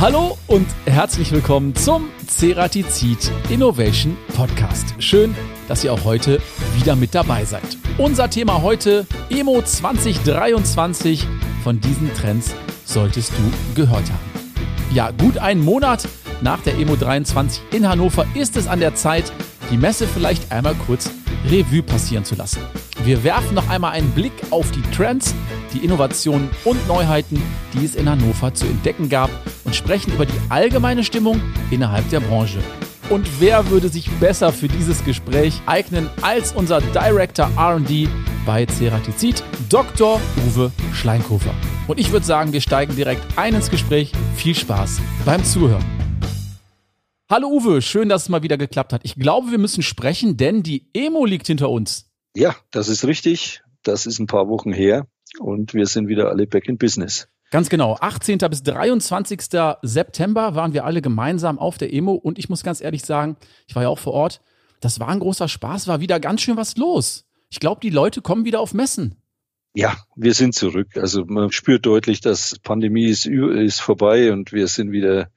Hallo und herzlich willkommen zum Ceratizid Innovation Podcast. Schön, dass ihr auch heute wieder mit dabei seid. Unser Thema heute Emo 2023. Von diesen Trends solltest du gehört haben. Ja, gut einen Monat nach der Emo 23 in Hannover ist es an der Zeit, die Messe vielleicht einmal kurz Revue passieren zu lassen. Wir werfen noch einmal einen Blick auf die Trends, die Innovationen und Neuheiten, die es in Hannover zu entdecken gab und sprechen über die allgemeine Stimmung innerhalb der Branche. Und wer würde sich besser für dieses Gespräch eignen als unser Director RD bei Ceratizid, Dr. Uwe Schleinkofer. Und ich würde sagen, wir steigen direkt ein ins Gespräch. Viel Spaß beim Zuhören. Hallo Uwe, schön, dass es mal wieder geklappt hat. Ich glaube, wir müssen sprechen, denn die Emo liegt hinter uns. Ja, das ist richtig. Das ist ein paar Wochen her und wir sind wieder alle back in business. Ganz genau. 18. bis 23. September waren wir alle gemeinsam auf der Emo und ich muss ganz ehrlich sagen, ich war ja auch vor Ort. Das war ein großer Spaß, war wieder ganz schön was los. Ich glaube, die Leute kommen wieder auf Messen. Ja, wir sind zurück. Also man spürt deutlich, dass Pandemie ist, ist vorbei und wir sind wieder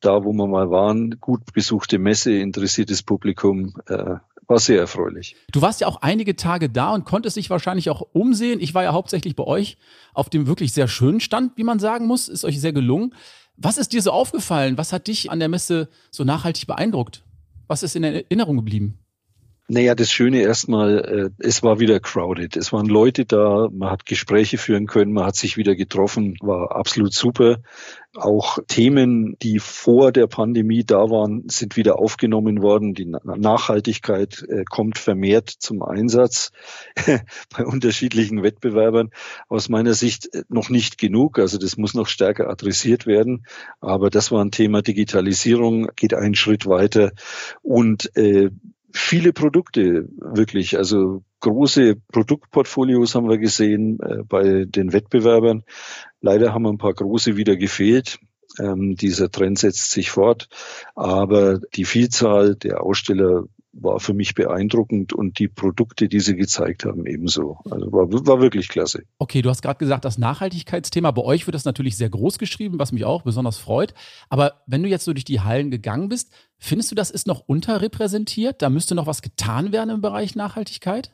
da, wo wir mal waren. Gut besuchte Messe, interessiertes Publikum. Äh, war sehr erfreulich. Du warst ja auch einige Tage da und konntest dich wahrscheinlich auch umsehen. Ich war ja hauptsächlich bei euch auf dem wirklich sehr schönen Stand, wie man sagen muss. Ist euch sehr gelungen. Was ist dir so aufgefallen? Was hat dich an der Messe so nachhaltig beeindruckt? Was ist in Erinnerung geblieben? Naja, das Schöne erstmal, äh, es war wieder crowded. Es waren Leute da, man hat Gespräche führen können, man hat sich wieder getroffen, war absolut super. Auch Themen, die vor der Pandemie da waren, sind wieder aufgenommen worden. Die Nachhaltigkeit äh, kommt vermehrt zum Einsatz bei unterschiedlichen Wettbewerbern. Aus meiner Sicht äh, noch nicht genug. Also das muss noch stärker adressiert werden. Aber das war ein Thema Digitalisierung, geht einen Schritt weiter. Und äh, viele Produkte wirklich, also große Produktportfolios haben wir gesehen äh, bei den Wettbewerbern. Leider haben ein paar große wieder gefehlt. Ähm, dieser Trend setzt sich fort, aber die Vielzahl der Aussteller war für mich beeindruckend und die Produkte, die sie gezeigt haben, ebenso. Also war, war wirklich klasse. Okay, du hast gerade gesagt, das Nachhaltigkeitsthema, bei euch wird das natürlich sehr groß geschrieben, was mich auch besonders freut. Aber wenn du jetzt so durch die Hallen gegangen bist, findest du, das ist noch unterrepräsentiert? Da müsste noch was getan werden im Bereich Nachhaltigkeit?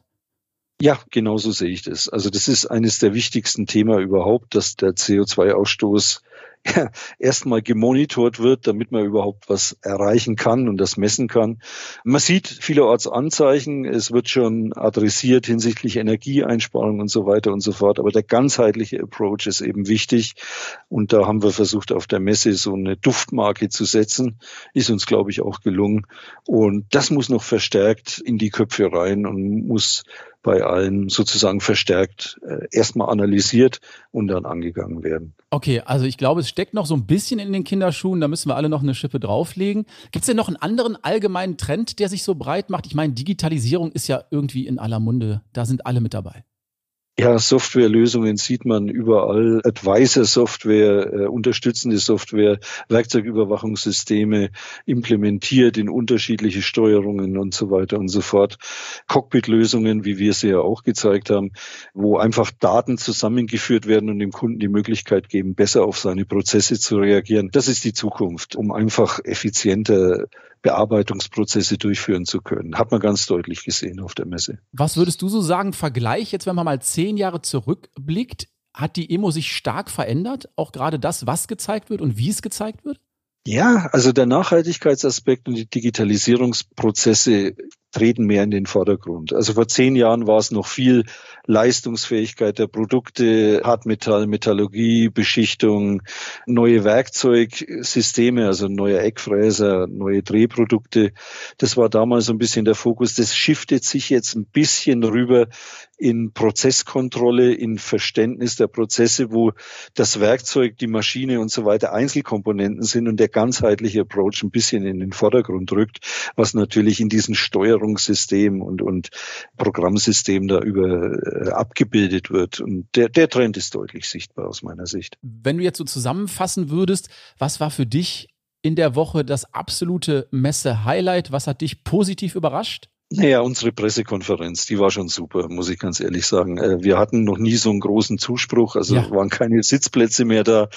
Ja, genau so sehe ich das. Also das ist eines der wichtigsten Themen überhaupt, dass der CO2-Ausstoß erstmal gemonitort wird, damit man überhaupt was erreichen kann und das messen kann. Man sieht vielerorts Anzeichen, es wird schon adressiert hinsichtlich Energieeinsparung und so weiter und so fort, aber der ganzheitliche Approach ist eben wichtig. Und da haben wir versucht, auf der Messe so eine Duftmarke zu setzen, ist uns, glaube ich, auch gelungen. Und das muss noch verstärkt in die Köpfe rein und muss bei allen sozusagen verstärkt äh, erstmal analysiert und dann angegangen werden. Okay, also ich glaube, es steckt noch so ein bisschen in den Kinderschuhen, da müssen wir alle noch eine Schippe drauflegen. Gibt es denn noch einen anderen allgemeinen Trend, der sich so breit macht? Ich meine, Digitalisierung ist ja irgendwie in aller Munde, da sind alle mit dabei. Ja, Softwarelösungen sieht man überall. Advisor-Software, äh, unterstützende Software, Werkzeugüberwachungssysteme implementiert in unterschiedliche Steuerungen und so weiter und so fort. Cockpit-Lösungen, wie wir sie ja auch gezeigt haben, wo einfach Daten zusammengeführt werden und dem Kunden die Möglichkeit geben, besser auf seine Prozesse zu reagieren. Das ist die Zukunft, um einfach effizienter Bearbeitungsprozesse durchführen zu können. Hat man ganz deutlich gesehen auf der Messe. Was würdest du so sagen, Vergleich, jetzt wenn man mal zehn Jahre zurückblickt, hat die Emo sich stark verändert? Auch gerade das, was gezeigt wird und wie es gezeigt wird? Ja, also der Nachhaltigkeitsaspekt und die Digitalisierungsprozesse treten mehr in den Vordergrund. Also vor zehn Jahren war es noch viel Leistungsfähigkeit der Produkte, Hartmetall, Metallurgie, Beschichtung, neue Werkzeugsysteme, also neue Eckfräser, neue Drehprodukte. Das war damals so ein bisschen der Fokus. Das shiftet sich jetzt ein bisschen rüber in Prozesskontrolle, in Verständnis der Prozesse, wo das Werkzeug, die Maschine und so weiter Einzelkomponenten sind und der ganzheitliche Approach ein bisschen in den Vordergrund rückt, was natürlich in diesen Steuerungssystem und, und Programmsystem da über äh, abgebildet wird. Und der, der Trend ist deutlich sichtbar aus meiner Sicht. Wenn du jetzt so zusammenfassen würdest, was war für dich in der Woche das absolute Messe-Highlight? Was hat dich positiv überrascht? Naja, unsere Pressekonferenz, die war schon super, muss ich ganz ehrlich sagen. Äh, wir hatten noch nie so einen großen Zuspruch, also ja. waren keine Sitzplätze mehr da.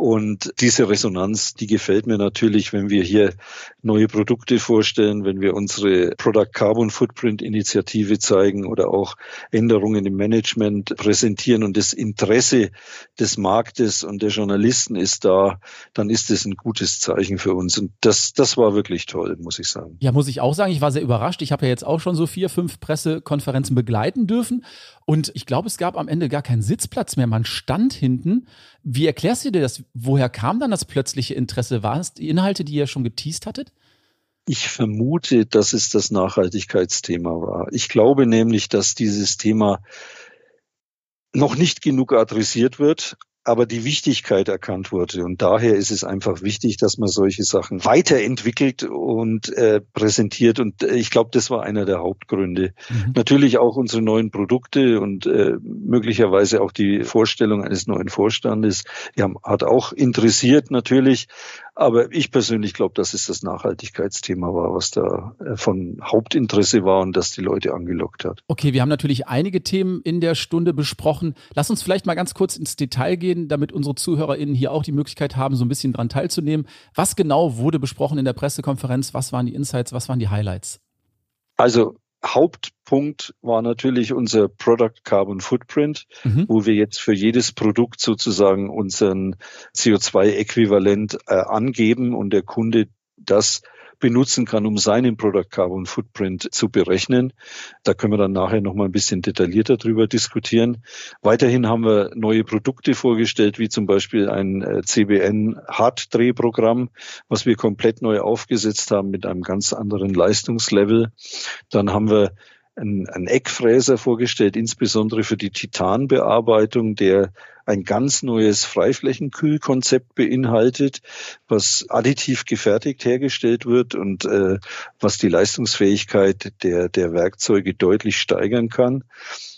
Und diese Resonanz, die gefällt mir natürlich, wenn wir hier neue Produkte vorstellen, wenn wir unsere Product Carbon Footprint Initiative zeigen oder auch Änderungen im Management präsentieren und das Interesse des Marktes und der Journalisten ist da, dann ist das ein gutes Zeichen für uns. Und das, das war wirklich toll, muss ich sagen. Ja, muss ich auch sagen. Ich war sehr überrascht. Ich habe ja jetzt auch schon so vier, fünf Pressekonferenzen begleiten dürfen. Und ich glaube, es gab am Ende gar keinen Sitzplatz mehr. Man stand hinten. Wie erklärst du dir das? Woher kam dann das plötzliche Interesse? War es die Inhalte, die ihr schon geteased hattet? Ich vermute, dass es das Nachhaltigkeitsthema war. Ich glaube nämlich, dass dieses Thema noch nicht genug adressiert wird, aber die Wichtigkeit erkannt wurde. Und daher ist es einfach wichtig, dass man solche Sachen weiterentwickelt und äh, präsentiert. Und äh, ich glaube, das war einer der Hauptgründe. Mhm. Natürlich auch unsere neuen Produkte und äh, möglicherweise auch die Vorstellung eines neuen Vorstandes ja, hat auch interessiert natürlich. Aber ich persönlich glaube, dass es das Nachhaltigkeitsthema war, was da äh, von Hauptinteresse war und das die Leute angelockt hat. Okay, wir haben natürlich einige Themen in der Stunde besprochen. Lass uns vielleicht mal ganz kurz ins Detail gehen, damit unsere ZuhörerInnen hier auch die Möglichkeit haben, so ein bisschen dran teilzunehmen. Was genau wurde besprochen in der Pressekonferenz? Was waren die Insights? Was waren die Highlights? Also Hauptpunkt war natürlich unser Product Carbon Footprint, mhm. wo wir jetzt für jedes Produkt sozusagen unseren CO2-Äquivalent äh, angeben und der Kunde das benutzen kann, um seinen Product Carbon Footprint zu berechnen. Da können wir dann nachher noch mal ein bisschen detaillierter drüber diskutieren. Weiterhin haben wir neue Produkte vorgestellt, wie zum Beispiel ein äh, CBN Harddrehprogramm, was wir komplett neu aufgesetzt haben mit einem ganz anderen Leistungslevel. Dann haben wir einen, einen Eckfräser vorgestellt, insbesondere für die Titanbearbeitung, der ein ganz neues Freiflächenkühlkonzept beinhaltet, was additiv gefertigt hergestellt wird und äh, was die Leistungsfähigkeit der, der Werkzeuge deutlich steigern kann.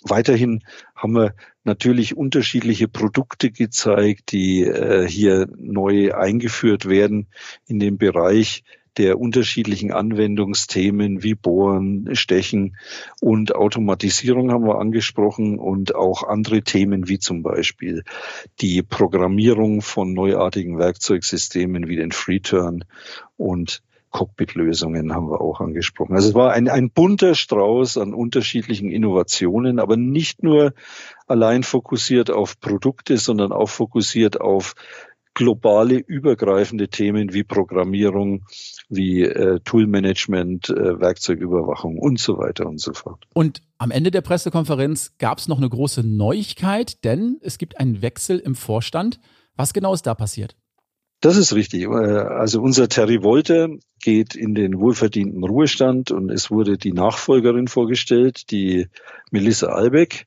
Weiterhin haben wir natürlich unterschiedliche Produkte gezeigt, die äh, hier neu eingeführt werden in dem Bereich der unterschiedlichen Anwendungsthemen wie Bohren, Stechen und Automatisierung haben wir angesprochen und auch andere Themen wie zum Beispiel die Programmierung von neuartigen Werkzeugsystemen wie den FreeTurn und Cockpit-Lösungen haben wir auch angesprochen. Also es war ein, ein bunter Strauß an unterschiedlichen Innovationen, aber nicht nur allein fokussiert auf Produkte, sondern auch fokussiert auf globale, übergreifende Themen wie Programmierung, wie äh, Toolmanagement, äh, Werkzeugüberwachung und so weiter und so fort. Und am Ende der Pressekonferenz gab es noch eine große Neuigkeit, denn es gibt einen Wechsel im Vorstand. Was genau ist da passiert? Das ist richtig. Äh, also unser Terry Wolter geht in den wohlverdienten Ruhestand und es wurde die Nachfolgerin vorgestellt, die Melissa Albeck,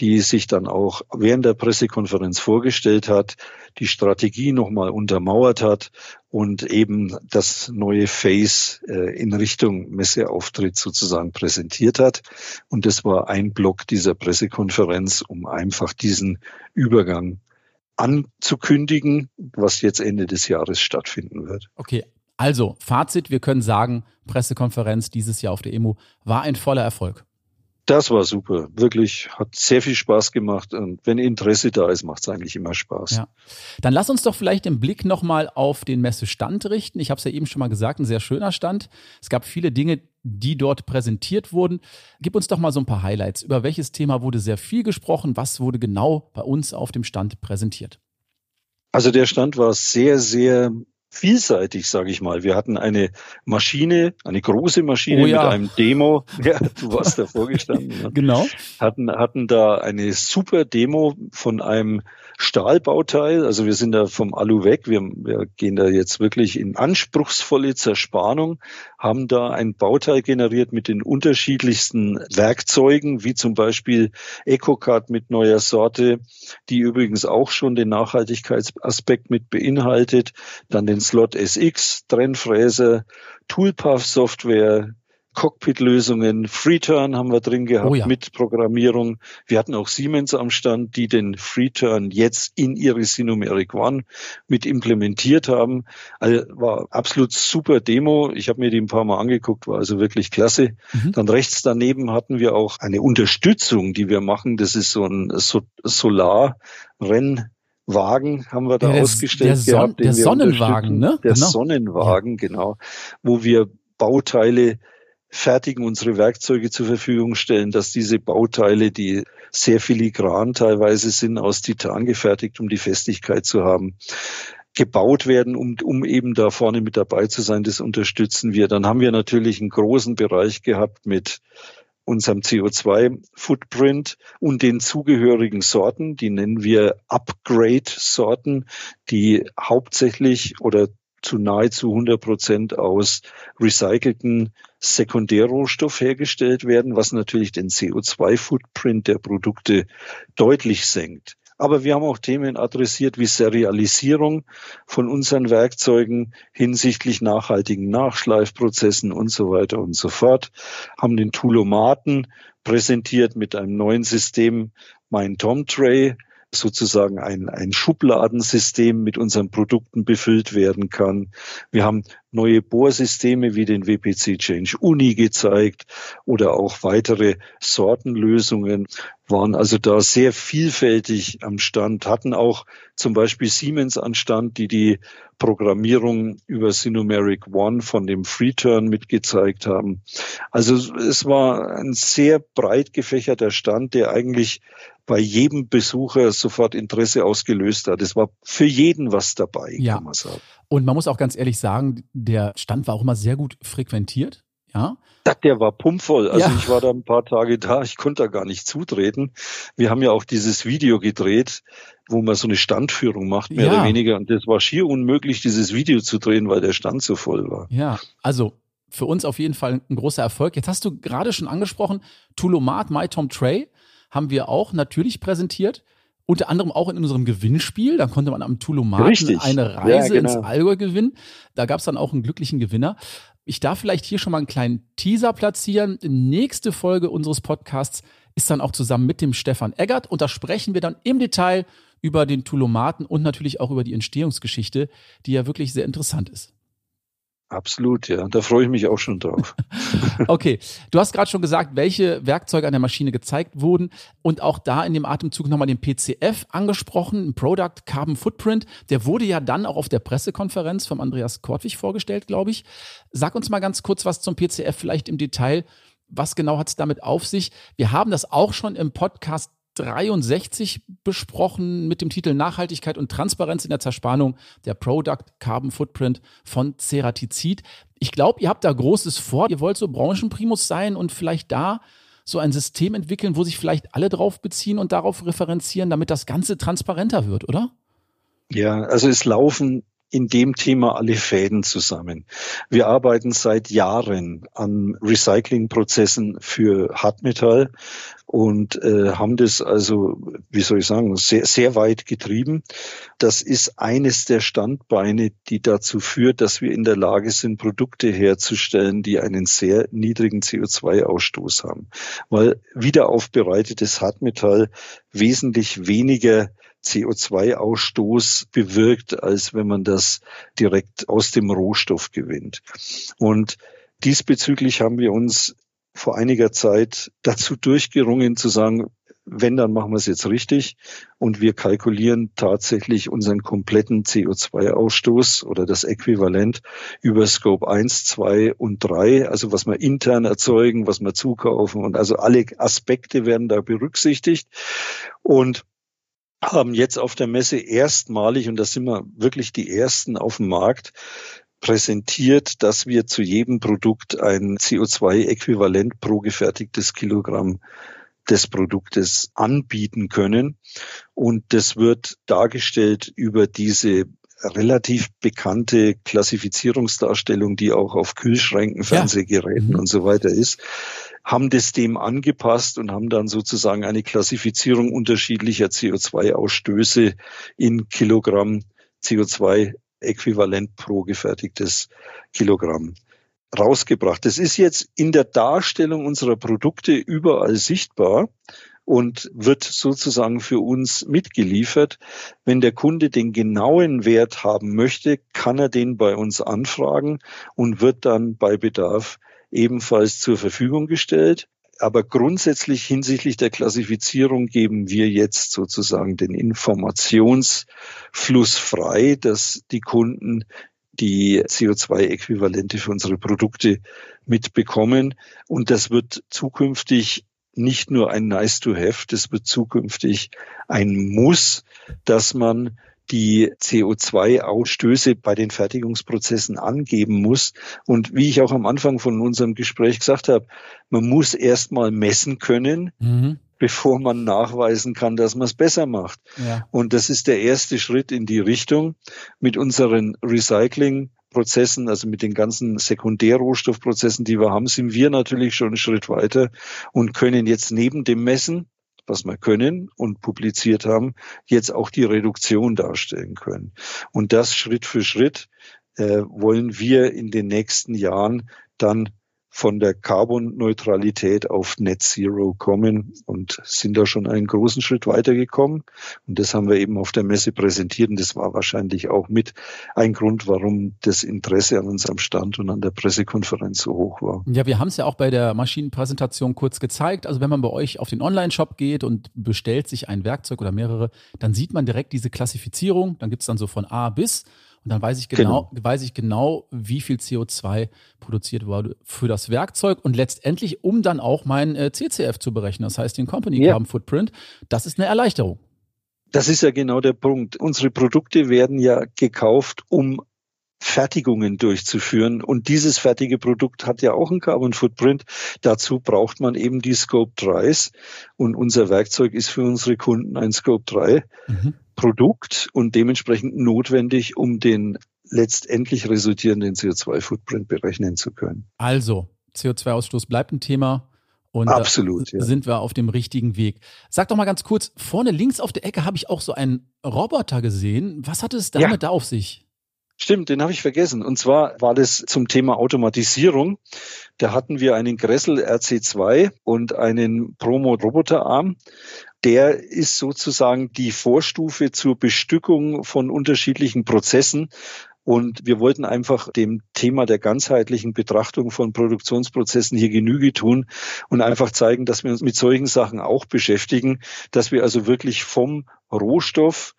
die sich dann auch während der Pressekonferenz vorgestellt hat, die Strategie nochmal untermauert hat und eben das neue Face äh, in Richtung Messeauftritt sozusagen präsentiert hat. Und das war ein Block dieser Pressekonferenz, um einfach diesen Übergang anzukündigen, was jetzt Ende des Jahres stattfinden wird. Okay, also Fazit, wir können sagen, Pressekonferenz dieses Jahr auf der EMO war ein voller Erfolg. Das war super, wirklich, hat sehr viel Spaß gemacht und wenn Interesse da ist, macht es eigentlich immer Spaß. Ja. Dann lass uns doch vielleicht den Blick nochmal auf den Messestand richten. Ich habe es ja eben schon mal gesagt, ein sehr schöner Stand. Es gab viele Dinge, die dort präsentiert wurden. Gib uns doch mal so ein paar Highlights. Über welches Thema wurde sehr viel gesprochen? Was wurde genau bei uns auf dem Stand präsentiert? Also der Stand war sehr, sehr vielseitig, sage ich mal. Wir hatten eine Maschine, eine große Maschine oh ja. mit einem Demo. Ja, du warst da vorgestanden. Ne? Genau. Hatten, hatten da eine super Demo von einem Stahlbauteil. Also wir sind da vom Alu weg. Wir, wir gehen da jetzt wirklich in anspruchsvolle Zerspannung, haben da ein Bauteil generiert mit den unterschiedlichsten Werkzeugen, wie zum Beispiel EcoCard mit neuer Sorte, die übrigens auch schon den Nachhaltigkeitsaspekt mit beinhaltet. Dann den Slot SX, Trennfräse, Toolpath Software, Cockpit-Lösungen. FreeTurn haben wir drin gehabt oh ja. mit Programmierung. Wir hatten auch Siemens am Stand, die den FreeTurn jetzt in ihre Sinomeric One mit implementiert haben. Also war absolut super Demo. Ich habe mir die ein paar Mal angeguckt, war also wirklich klasse. Mhm. Dann rechts daneben hatten wir auch eine Unterstützung, die wir machen. Das ist so ein so Solar-Renn Wagen haben wir da ja, der, ausgestellt der gehabt. Der Sonnenwagen, ne? Der genau. Sonnenwagen, genau. Wo wir Bauteile fertigen, unsere Werkzeuge zur Verfügung stellen, dass diese Bauteile, die sehr filigran teilweise sind, aus Titan gefertigt, um die Festigkeit zu haben, gebaut werden, um, um eben da vorne mit dabei zu sein. Das unterstützen wir. Dann haben wir natürlich einen großen Bereich gehabt mit unserem CO2-Footprint und den zugehörigen Sorten, die nennen wir Upgrade-Sorten, die hauptsächlich oder zu nahezu 100 Prozent aus recycelten Sekundärrohstoff hergestellt werden, was natürlich den CO2-Footprint der Produkte deutlich senkt. Aber wir haben auch Themen adressiert wie Serialisierung von unseren Werkzeugen hinsichtlich nachhaltigen Nachschleifprozessen und so weiter und so fort. Haben den Toolomaten präsentiert mit einem neuen System, mein Tom Tray, sozusagen ein, ein Schubladensystem mit unseren Produkten befüllt werden kann. Wir haben neue Bohrsysteme wie den WPC Change Uni gezeigt oder auch weitere Sortenlösungen waren also da sehr vielfältig am Stand, hatten auch zum Beispiel Siemens an Stand, die die Programmierung über Sinomeric One von dem FreeTurn mitgezeigt haben. Also es war ein sehr breit gefächerter Stand, der eigentlich bei jedem Besucher sofort Interesse ausgelöst hat. Es war für jeden was dabei, ja. kann man sagen. Und man muss auch ganz ehrlich sagen, der Stand war auch immer sehr gut frequentiert. Ja. Der war pumpvoll. Also ja. ich war da ein paar Tage da, ich konnte da gar nicht zutreten. Wir haben ja auch dieses Video gedreht, wo man so eine Standführung macht, mehr ja. oder weniger. Und das war schier unmöglich, dieses Video zu drehen, weil der Stand so voll war. Ja, also für uns auf jeden Fall ein großer Erfolg. Jetzt hast du gerade schon angesprochen, Tulomat My Tom Tray haben wir auch natürlich präsentiert. Unter anderem auch in unserem Gewinnspiel. Da konnte man am Tulomaten eine Reise ja, genau. ins Allgäu gewinnen. Da gab es dann auch einen glücklichen Gewinner. Ich darf vielleicht hier schon mal einen kleinen Teaser platzieren. Die nächste Folge unseres Podcasts ist dann auch zusammen mit dem Stefan Eggert und da sprechen wir dann im Detail über den Tulomaten und natürlich auch über die Entstehungsgeschichte, die ja wirklich sehr interessant ist. Absolut, ja. Da freue ich mich auch schon drauf. okay, du hast gerade schon gesagt, welche Werkzeuge an der Maschine gezeigt wurden und auch da in dem Atemzug nochmal den PCF angesprochen, Product Carbon Footprint. Der wurde ja dann auch auf der Pressekonferenz vom Andreas Kortwig vorgestellt, glaube ich. Sag uns mal ganz kurz was zum PCF, vielleicht im Detail. Was genau hat es damit auf sich? Wir haben das auch schon im Podcast 63 besprochen mit dem Titel Nachhaltigkeit und Transparenz in der Zerspannung der Product Carbon Footprint von Ceratizid. Ich glaube, ihr habt da Großes vor. Ihr wollt so Branchenprimus sein und vielleicht da so ein System entwickeln, wo sich vielleicht alle drauf beziehen und darauf referenzieren, damit das Ganze transparenter wird, oder? Ja, also es laufen in dem Thema alle Fäden zusammen. Wir arbeiten seit Jahren an Recyclingprozessen für Hartmetall und äh, haben das also, wie soll ich sagen, sehr, sehr weit getrieben. Das ist eines der Standbeine, die dazu führt, dass wir in der Lage sind, Produkte herzustellen, die einen sehr niedrigen CO2-Ausstoß haben. Weil wiederaufbereitetes Hartmetall wesentlich weniger CO2-Ausstoß bewirkt, als wenn man das direkt aus dem Rohstoff gewinnt. Und diesbezüglich haben wir uns vor einiger Zeit dazu durchgerungen zu sagen, wenn, dann machen wir es jetzt richtig. Und wir kalkulieren tatsächlich unseren kompletten CO2-Ausstoß oder das Äquivalent über Scope 1, 2 und 3, also was wir intern erzeugen, was wir zukaufen und also alle Aspekte werden da berücksichtigt. Und haben jetzt auf der Messe erstmalig, und da sind wir wirklich die Ersten auf dem Markt, präsentiert, dass wir zu jedem Produkt ein CO2-Äquivalent pro gefertigtes Kilogramm des Produktes anbieten können. Und das wird dargestellt über diese relativ bekannte Klassifizierungsdarstellung, die auch auf Kühlschränken, Fernsehgeräten ja. Mhm. und so weiter ist haben das dem angepasst und haben dann sozusagen eine Klassifizierung unterschiedlicher CO2-Ausstöße in Kilogramm CO2 äquivalent pro gefertigtes Kilogramm rausgebracht. Das ist jetzt in der Darstellung unserer Produkte überall sichtbar und wird sozusagen für uns mitgeliefert. Wenn der Kunde den genauen Wert haben möchte, kann er den bei uns anfragen und wird dann bei Bedarf ebenfalls zur Verfügung gestellt. Aber grundsätzlich hinsichtlich der Klassifizierung geben wir jetzt sozusagen den Informationsfluss frei, dass die Kunden die CO2-Äquivalente für unsere Produkte mitbekommen. Und das wird zukünftig nicht nur ein Nice to have, das wird zukünftig ein Muss, dass man die CO2-Ausstöße bei den Fertigungsprozessen angeben muss. Und wie ich auch am Anfang von unserem Gespräch gesagt habe, man muss erst mal messen können, mhm. bevor man nachweisen kann, dass man es besser macht. Ja. Und das ist der erste Schritt in die Richtung. Mit unseren Recycling Prozessen, also mit den ganzen Sekundärrohstoffprozessen, die wir haben, sind wir natürlich schon einen Schritt weiter und können jetzt neben dem Messen, was wir können und publiziert haben, jetzt auch die Reduktion darstellen können. Und das Schritt für Schritt äh, wollen wir in den nächsten Jahren dann von der Carbon-Neutralität auf Net Zero kommen und sind da schon einen großen Schritt weitergekommen. Und das haben wir eben auf der Messe präsentiert. Und das war wahrscheinlich auch mit ein Grund, warum das Interesse an unserem Stand und an der Pressekonferenz so hoch war. Ja, wir haben es ja auch bei der Maschinenpräsentation kurz gezeigt. Also wenn man bei euch auf den Online-Shop geht und bestellt sich ein Werkzeug oder mehrere, dann sieht man direkt diese Klassifizierung. Dann gibt es dann so von A bis. Und dann weiß ich genau, genau, weiß ich genau, wie viel CO2 produziert wurde für das Werkzeug und letztendlich, um dann auch mein äh, CCF zu berechnen, das heißt den Company ja. Carbon Footprint. Das ist eine Erleichterung. Das ist ja genau der Punkt. Unsere Produkte werden ja gekauft, um Fertigungen durchzuführen. Und dieses fertige Produkt hat ja auch einen Carbon Footprint. Dazu braucht man eben die Scope 3s. Und unser Werkzeug ist für unsere Kunden ein Scope 3 mhm. Produkt und dementsprechend notwendig, um den letztendlich resultierenden CO2-Footprint berechnen zu können. Also, CO2-Ausstoß bleibt ein Thema. Und Absolut, ja. sind wir auf dem richtigen Weg. Sag doch mal ganz kurz, vorne links auf der Ecke habe ich auch so einen Roboter gesehen. Was hat es damit ja. da auf sich? Stimmt, den habe ich vergessen. Und zwar war das zum Thema Automatisierung. Da hatten wir einen Gressel RC2 und einen Promo Roboterarm der ist sozusagen die Vorstufe zur Bestückung von unterschiedlichen Prozessen. Und wir wollten einfach dem Thema der ganzheitlichen Betrachtung von Produktionsprozessen hier Genüge tun und einfach zeigen, dass wir uns mit solchen Sachen auch beschäftigen, dass wir also wirklich vom Rohstoff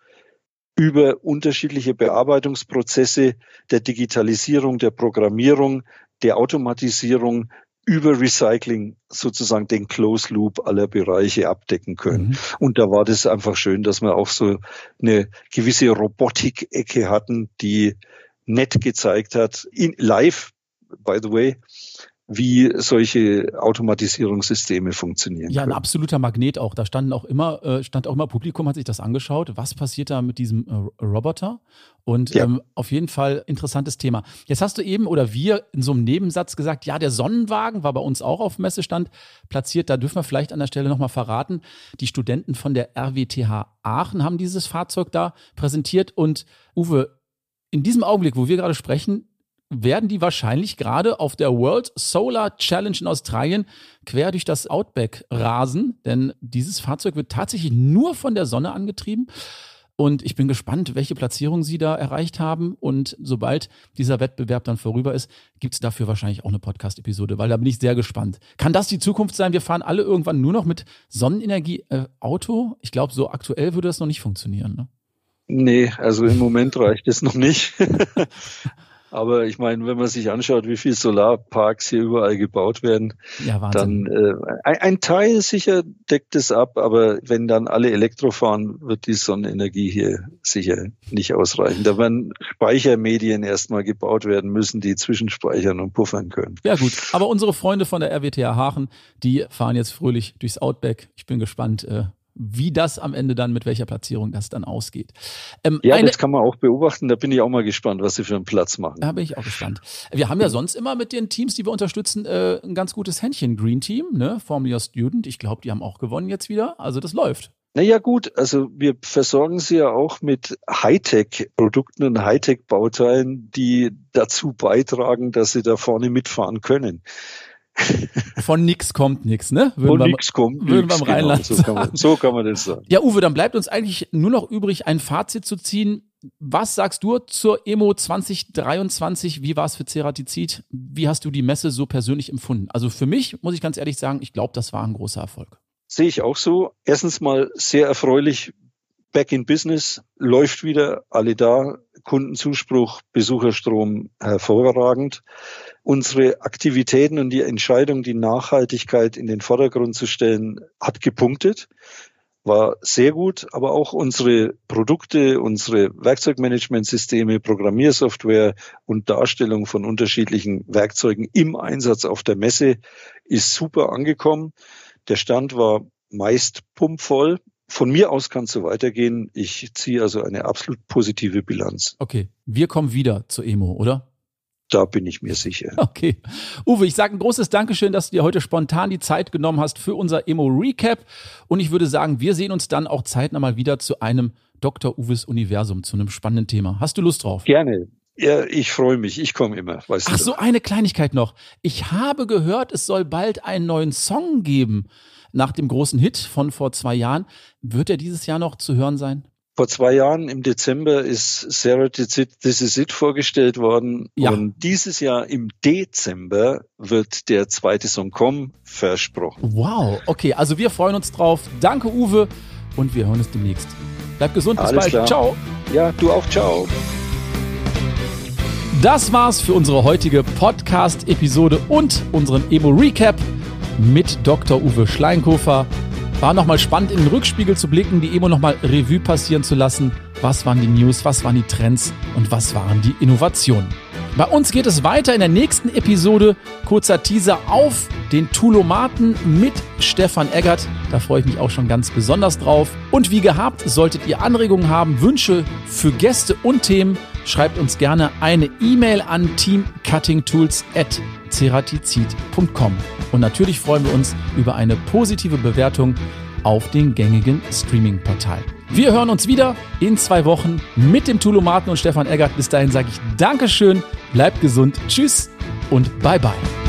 über unterschiedliche Bearbeitungsprozesse der Digitalisierung, der Programmierung, der Automatisierung über Recycling sozusagen den Close Loop aller Bereiche abdecken können. Mhm. Und da war das einfach schön, dass wir auch so eine gewisse Robotik-Ecke hatten, die nett gezeigt hat, in live, by the way, wie solche Automatisierungssysteme funktionieren. Ja, ein absoluter Magnet auch. Da standen auch immer, äh, stand auch immer Publikum, hat sich das angeschaut. Was passiert da mit diesem äh, Roboter? Und ja. ähm, auf jeden Fall interessantes Thema. Jetzt hast du eben oder wir in so einem Nebensatz gesagt, ja, der Sonnenwagen war bei uns auch auf Messestand platziert. Da dürfen wir vielleicht an der Stelle nochmal verraten. Die Studenten von der RWTH Aachen haben dieses Fahrzeug da präsentiert. Und Uwe, in diesem Augenblick, wo wir gerade sprechen, werden die wahrscheinlich gerade auf der World Solar Challenge in Australien quer durch das Outback rasen, denn dieses Fahrzeug wird tatsächlich nur von der Sonne angetrieben. Und ich bin gespannt, welche Platzierung sie da erreicht haben. Und sobald dieser Wettbewerb dann vorüber ist, gibt es dafür wahrscheinlich auch eine Podcast-Episode, weil da bin ich sehr gespannt. Kann das die Zukunft sein? Wir fahren alle irgendwann nur noch mit Sonnenenergie äh, Auto? Ich glaube, so aktuell würde das noch nicht funktionieren. Ne? Nee, also im Moment reicht es noch nicht. Aber ich meine, wenn man sich anschaut, wie viele Solarparks hier überall gebaut werden, ja, dann äh, ein, ein, Teil sicher deckt es ab, aber wenn dann alle Elektro fahren, wird die Sonnenenergie hier sicher nicht ausreichen. Da werden Speichermedien erstmal gebaut werden müssen, die zwischenspeichern und puffern können. Ja gut, aber unsere Freunde von der RWTH Hachen, die fahren jetzt fröhlich durchs Outback. Ich bin gespannt, äh, wie das am Ende dann, mit welcher Platzierung das dann ausgeht. Ähm, ja, eine, das kann man auch beobachten. Da bin ich auch mal gespannt, was sie für einen Platz machen. Da bin ich auch gespannt. Wir haben ja sonst immer mit den Teams, die wir unterstützen, äh, ein ganz gutes Händchen. Green Team, ne? Formula Student. Ich glaube, die haben auch gewonnen jetzt wieder. Also das läuft. Naja gut, also wir versorgen sie ja auch mit Hightech-Produkten und Hightech-Bauteilen, die dazu beitragen, dass sie da vorne mitfahren können. Von nix kommt nix, ne? Würden Von nix kommt würden nix, beim genau, Rheinland so, kann man, so kann man das sagen. Ja, Uwe, dann bleibt uns eigentlich nur noch übrig, ein Fazit zu ziehen. Was sagst du zur Emo 2023? Wie war es für Ceratizid? Wie hast du die Messe so persönlich empfunden? Also für mich, muss ich ganz ehrlich sagen, ich glaube, das war ein großer Erfolg. Sehe ich auch so. Erstens mal sehr erfreulich. Back in Business läuft wieder, alle da. Kundenzuspruch, Besucherstrom hervorragend. Unsere Aktivitäten und die Entscheidung, die Nachhaltigkeit in den Vordergrund zu stellen, hat gepunktet war sehr gut, aber auch unsere Produkte, unsere Werkzeugmanagementsysteme, Programmiersoftware und Darstellung von unterschiedlichen Werkzeugen im Einsatz auf der Messe ist super angekommen. Der Stand war meist pumpvoll. Von mir aus kann es so weitergehen. Ich ziehe also eine absolut positive Bilanz. Okay, wir kommen wieder zur Emo, oder? Da bin ich mir sicher. Okay. Uwe, ich sage ein großes Dankeschön, dass du dir heute spontan die Zeit genommen hast für unser Emo-Recap. Und ich würde sagen, wir sehen uns dann auch zeitnah mal wieder zu einem Dr. Uwes Universum, zu einem spannenden Thema. Hast du Lust drauf? Gerne. Ja, ich freue mich. Ich komme immer. Weißt Ach, du. so eine Kleinigkeit noch. Ich habe gehört, es soll bald einen neuen Song geben. Nach dem großen Hit von vor zwei Jahren. Wird er dieses Jahr noch zu hören sein? Vor zwei Jahren im Dezember ist Sarah This Is It vorgestellt worden. Ja. Und dieses Jahr im Dezember wird der zweite Song kommen, versprochen. Wow, okay, also wir freuen uns drauf. Danke, Uwe, und wir hören uns demnächst. Bleib gesund, bis Alles bald. Klar. Ciao. Ja, du auch, ciao. Das war's für unsere heutige Podcast-Episode und unseren Emo-Recap mit Dr. Uwe Schleinkofer. War nochmal spannend, in den Rückspiegel zu blicken, die Emo nochmal Revue passieren zu lassen. Was waren die News, was waren die Trends und was waren die Innovationen? Bei uns geht es weiter in der nächsten Episode. Kurzer Teaser auf den Tulomaten mit Stefan Eggert. Da freue ich mich auch schon ganz besonders drauf. Und wie gehabt, solltet ihr Anregungen haben, Wünsche für Gäste und Themen, schreibt uns gerne eine E-Mail an teamcuttingtools.ceratizid.com. Und natürlich freuen wir uns über eine positive Bewertung auf den gängigen Streaming-Portalen. Wir hören uns wieder in zwei Wochen mit dem Tulomaten und Stefan Eggert. Bis dahin sage ich Dankeschön, bleibt gesund, tschüss und bye bye.